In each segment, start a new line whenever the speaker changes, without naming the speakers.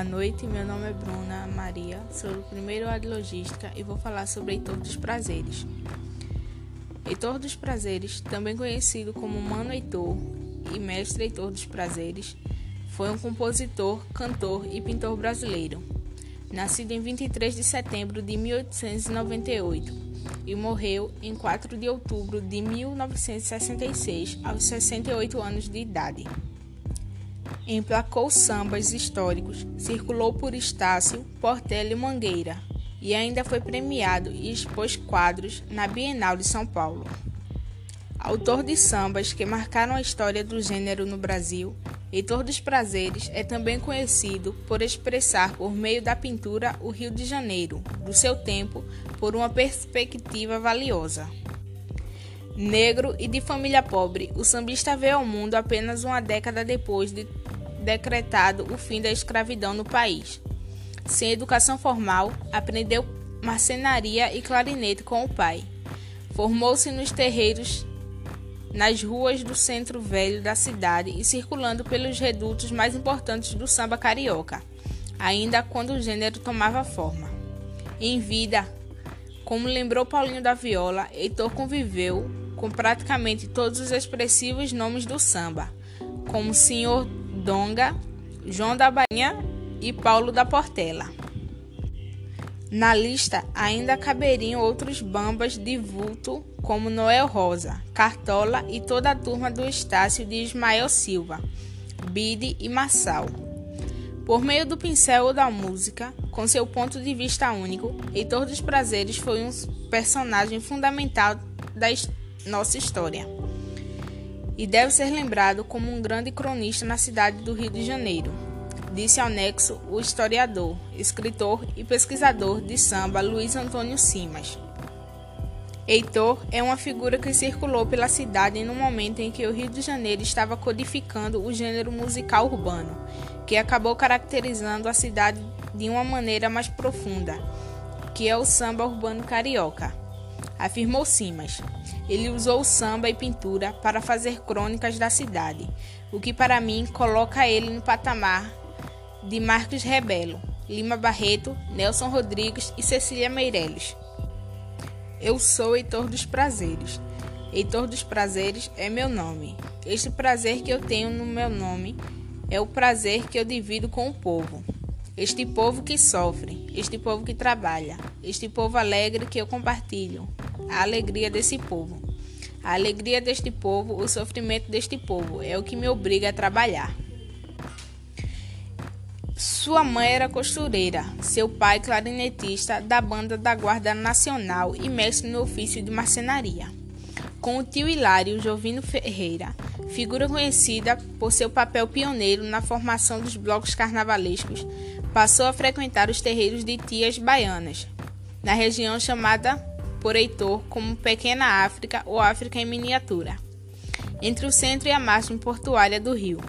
Boa noite, meu nome é Bruna Maria, sou do primeiro ano de Logística e vou falar sobre Heitor dos Prazeres. Heitor dos Prazeres, também conhecido como Mano Heitor e Mestre Heitor dos Prazeres, foi um compositor, cantor e pintor brasileiro. Nascido em 23 de setembro de 1898 e morreu em 4 de outubro de 1966, aos 68 anos de idade. Emplacou sambas históricos, circulou por Estácio, Portela e Mangueira, e ainda foi premiado e expôs quadros na Bienal de São Paulo. Autor de sambas que marcaram a história do gênero no Brasil, Heitor dos Prazeres é também conhecido por expressar por meio da pintura o Rio de Janeiro, do seu tempo, por uma perspectiva valiosa. Negro e de família pobre, o sambista veio ao mundo apenas uma década depois de decretado o fim da escravidão no país. Sem educação formal, aprendeu marcenaria e clarinete com o pai. Formou-se nos terreiros nas ruas do centro velho da cidade e circulando pelos redutos mais importantes do samba carioca, ainda quando o gênero tomava forma. Em vida, como lembrou Paulinho da Viola, Heitor conviveu com praticamente todos os expressivos nomes do samba, como Senhor Donga, João da Bainha e Paulo da Portela. Na lista ainda caberiam outros bambas de vulto, como Noel Rosa, Cartola e toda a turma do Estácio de Ismael Silva, Bide e Massal. Por meio do pincel ou da música, com seu ponto de vista único, Heitor dos Prazeres foi um personagem fundamental da nossa história e deve ser lembrado como um grande cronista na cidade do Rio de Janeiro disse ao Nexo o historiador, escritor e pesquisador de samba Luiz Antônio Simas. Heitor é uma figura que circulou pela cidade no momento em que o Rio de Janeiro estava codificando o gênero musical urbano, que acabou caracterizando a cidade de uma maneira mais profunda, que é o samba urbano carioca. Afirmou Simas. Ele usou samba e pintura para fazer crônicas da cidade, o que para mim coloca ele no patamar de Marcos Rebelo, Lima Barreto, Nelson Rodrigues e Cecília Meirelles. Eu sou Heitor dos Prazeres. Heitor dos Prazeres é meu nome. Este prazer que eu tenho no meu nome é o prazer que eu divido com o povo. Este povo que sofre, este povo que trabalha, este povo alegre que eu compartilho. A alegria desse povo. A alegria deste povo, o sofrimento deste povo é o que me obriga a trabalhar. Sua mãe era costureira, seu pai clarinetista da banda da Guarda Nacional e mestre no ofício de marcenaria. Com o tio Hilário Jovino Ferreira, figura conhecida por seu papel pioneiro na formação dos blocos carnavalescos, passou a frequentar os terreiros de tias baianas, na região chamada por Heitor como Pequena África ou África em miniatura, entre o centro e a margem portuária do rio.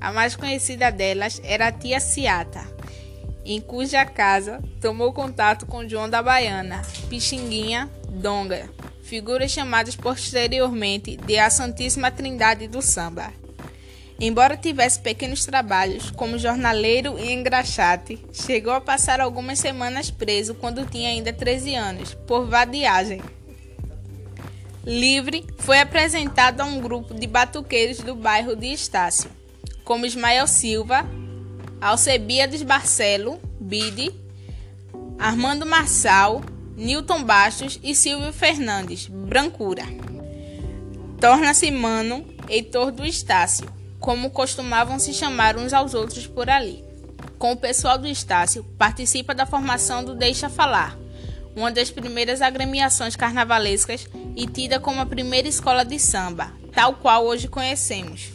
A mais conhecida delas era a tia Ciata, em cuja casa tomou contato com João da Baiana, Pixinguinha, Donga, figuras chamadas posteriormente de a Santíssima Trindade do Samba. Embora tivesse pequenos trabalhos como jornaleiro e engraxate, chegou a passar algumas semanas preso quando tinha ainda 13 anos, por vadiagem. Livre, foi apresentado a um grupo de batuqueiros do bairro de Estácio como Ismael Silva, Alcebiades Barcelo, Bide, Armando Marçal, Newton Bastos e Silvio Fernandes, Brancura. Torna-se Mano, Heitor do Estácio, como costumavam se chamar uns aos outros por ali. Com o pessoal do Estácio, participa da formação do Deixa Falar, uma das primeiras agremiações carnavalescas e tida como a primeira escola de samba, tal qual hoje conhecemos.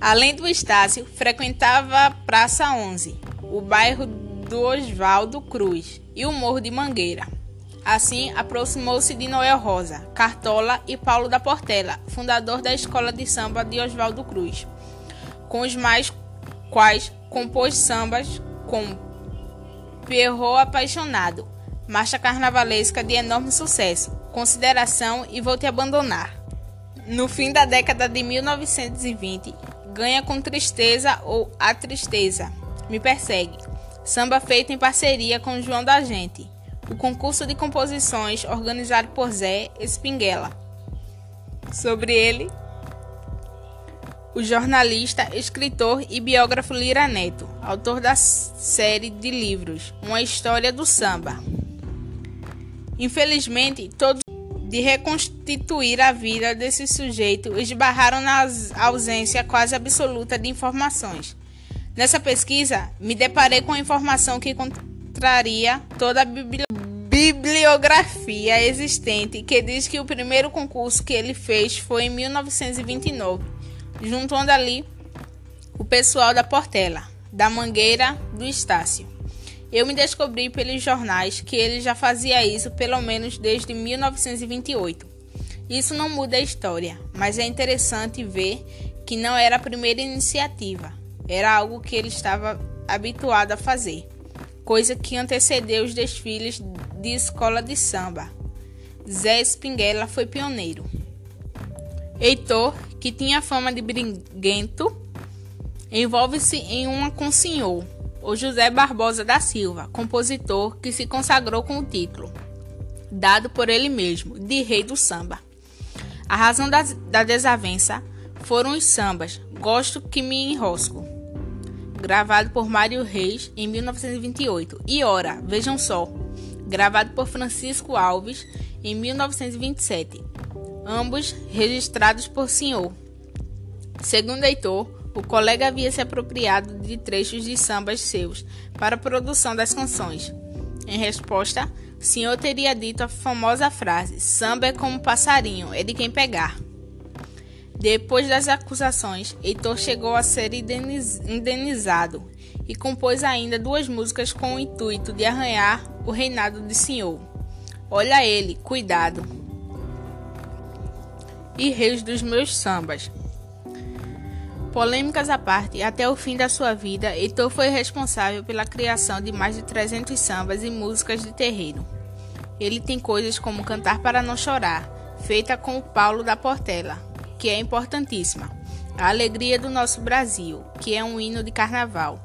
Além do Estácio, frequentava a Praça 11, o bairro do Oswaldo Cruz e o Morro de Mangueira. Assim, aproximou-se de Noel Rosa, Cartola e Paulo da Portela, fundador da Escola de Samba de Oswaldo Cruz, com os mais quais compôs sambas como Perro Apaixonado, marcha carnavalesca de enorme sucesso, Consideração e Vou Te Abandonar. No fim da década de 1920, Ganha com tristeza ou a tristeza. Me persegue. Samba feito em parceria com João da Gente. O concurso de composições organizado por Zé Espinguela. Sobre ele, o jornalista, escritor e biógrafo Lira Neto, autor da série de livros Uma História do Samba. Infelizmente, todos de reconstituir a vida desse sujeito esbarraram na ausência quase absoluta de informações. Nessa pesquisa, me deparei com a informação que contraria toda a bibliografia existente, que diz que o primeiro concurso que ele fez foi em 1929 juntando ali o pessoal da Portela, da Mangueira, do Estácio. Eu me descobri pelos jornais que ele já fazia isso pelo menos desde 1928. Isso não muda a história, mas é interessante ver que não era a primeira iniciativa, era algo que ele estava habituado a fazer, coisa que antecedeu os desfiles de escola de samba. Zé Espinguela foi pioneiro. Heitor, que tinha fama de briguento, envolve-se em uma com o senhor, o José Barbosa da Silva, compositor que se consagrou com o título, dado por ele mesmo, de Rei do Samba. A razão da, da desavença foram os sambas Gosto que me enrosco, gravado por Mário Reis em 1928, e Ora, vejam só, gravado por Francisco Alves em 1927 ambos registrados por senhor. Segundo Heitor, o colega havia se apropriado de trechos de sambas seus para a produção das canções. Em resposta, senhor teria dito a famosa frase: samba é como passarinho, é de quem pegar. Depois das acusações, Heitor chegou a ser indenizado e compôs ainda duas músicas com o intuito de arranhar o reinado de senhor. Olha ele, cuidado e reis dos meus sambas. Polêmicas à parte, até o fim da sua vida, Heitor foi responsável pela criação de mais de 300 sambas e músicas de terreiro. Ele tem coisas como Cantar para Não Chorar, feita com o Paulo da Portela, que é importantíssima. A Alegria do Nosso Brasil, que é um hino de carnaval.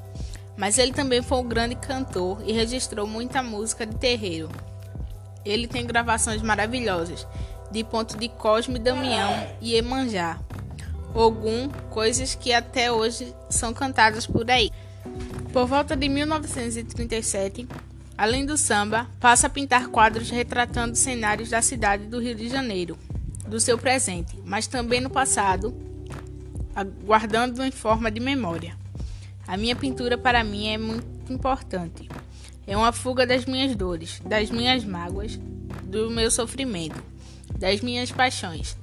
Mas ele também foi um grande cantor e registrou muita música de terreiro. Ele tem gravações maravilhosas de ponto de Cosme Damião e Emanjá. Ogum, coisas que até hoje são cantadas por aí. Por volta de 1937, além do samba, passa a pintar quadros retratando cenários da cidade do Rio de Janeiro, do seu presente, mas também no passado, guardando em forma de memória. A minha pintura para mim é muito importante. É uma fuga das minhas dores, das minhas mágoas, do meu sofrimento das minhas paixões.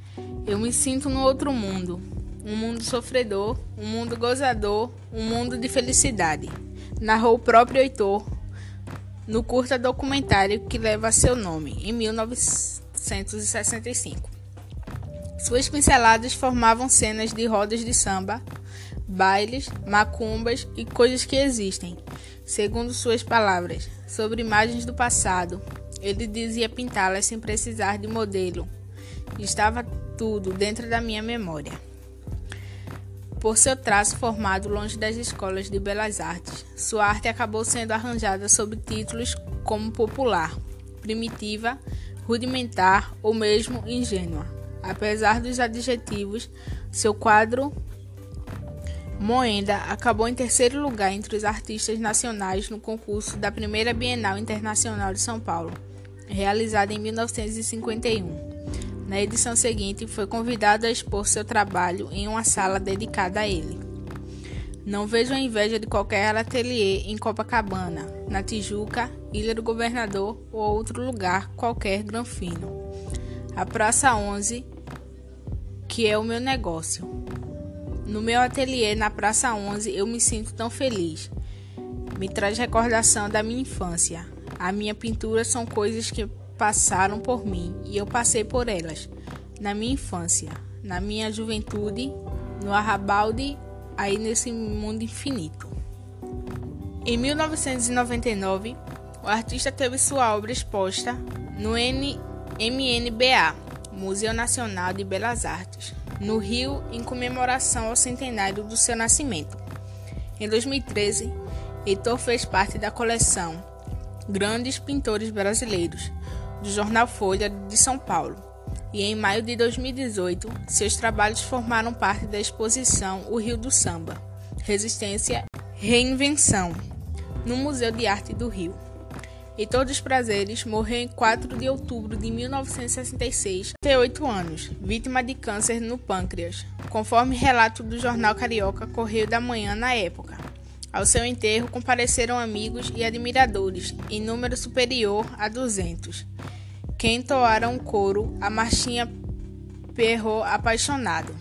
Eu me sinto no outro mundo, um mundo sofredor, um mundo gozador, um mundo de felicidade. Narrou o próprio Heitor no curta documentário que leva seu nome, em 1965. Suas pinceladas formavam cenas de rodas de samba, bailes, macumbas e coisas que existem, segundo suas palavras, sobre imagens do passado, ele dizia pintá-las sem precisar de modelo. Estava tudo dentro da minha memória. Por seu traço formado longe das escolas de belas artes, sua arte acabou sendo arranjada sob títulos como popular, primitiva, rudimentar ou mesmo ingênua. Apesar dos adjetivos, seu quadro Moenda acabou em terceiro lugar entre os artistas nacionais no concurso da primeira Bienal Internacional de São Paulo realizada em 1951. Na edição seguinte, foi convidado a expor seu trabalho em uma sala dedicada a ele. Não vejo a inveja de qualquer ateliê em Copacabana, na Tijuca, Ilha do Governador ou outro lugar qualquer granfino. A Praça 11, que é o meu negócio. No meu ateliê na Praça 11 eu me sinto tão feliz. Me traz recordação da minha infância. A minha pintura são coisas que passaram por mim e eu passei por elas na minha infância, na minha juventude, no arrabalde, aí nesse mundo infinito. Em 1999, o artista teve sua obra exposta no MNBA, Museu Nacional de Belas Artes. No Rio em comemoração ao centenário do seu nascimento. Em 2013, Heitor fez parte da coleção Grandes Pintores Brasileiros, do jornal Folha de São Paulo, e em maio de 2018, seus trabalhos formaram parte da exposição O Rio do Samba Resistência Reinvenção, no Museu de Arte do Rio. Heitor dos Prazeres morreu em 4 de outubro de 1966, 38 anos, vítima de câncer no pâncreas, conforme relato do jornal carioca Correio da Manhã na época. Ao seu enterro compareceram amigos e admiradores, em número superior a 200, que entoaram coro a marchinha Perro Apaixonado.